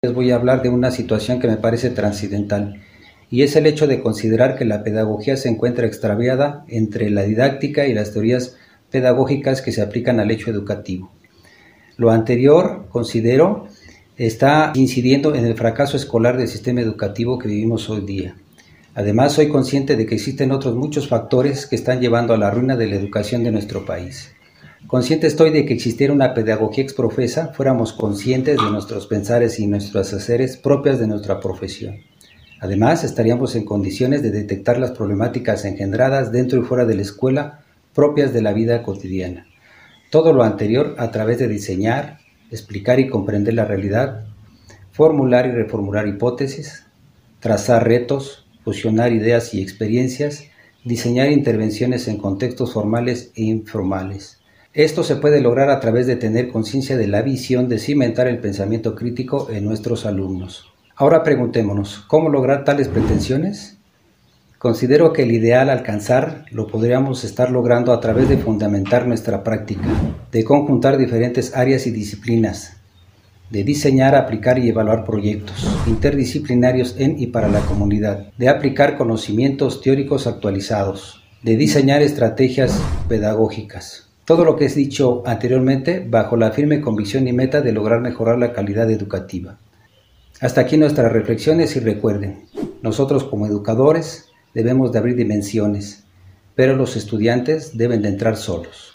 Les voy a hablar de una situación que me parece trascendental y es el hecho de considerar que la pedagogía se encuentra extraviada entre la didáctica y las teorías pedagógicas que se aplican al hecho educativo. Lo anterior, considero, está incidiendo en el fracaso escolar del sistema educativo que vivimos hoy día. Además, soy consciente de que existen otros muchos factores que están llevando a la ruina de la educación de nuestro país. Consciente estoy de que existiera una pedagogía exprofesa, fuéramos conscientes de nuestros pensares y nuestros haceres propias de nuestra profesión. Además, estaríamos en condiciones de detectar las problemáticas engendradas dentro y fuera de la escuela propias de la vida cotidiana. Todo lo anterior a través de diseñar, explicar y comprender la realidad, formular y reformular hipótesis, trazar retos, fusionar ideas y experiencias, diseñar intervenciones en contextos formales e informales. Esto se puede lograr a través de tener conciencia de la visión de cimentar el pensamiento crítico en nuestros alumnos. Ahora preguntémonos, ¿cómo lograr tales pretensiones? Considero que el ideal alcanzar lo podríamos estar logrando a través de fundamentar nuestra práctica, de conjuntar diferentes áreas y disciplinas, de diseñar, aplicar y evaluar proyectos interdisciplinarios en y para la comunidad, de aplicar conocimientos teóricos actualizados, de diseñar estrategias pedagógicas. Todo lo que es dicho anteriormente bajo la firme convicción y meta de lograr mejorar la calidad educativa. Hasta aquí nuestras reflexiones y recuerden, nosotros como educadores debemos de abrir dimensiones, pero los estudiantes deben de entrar solos.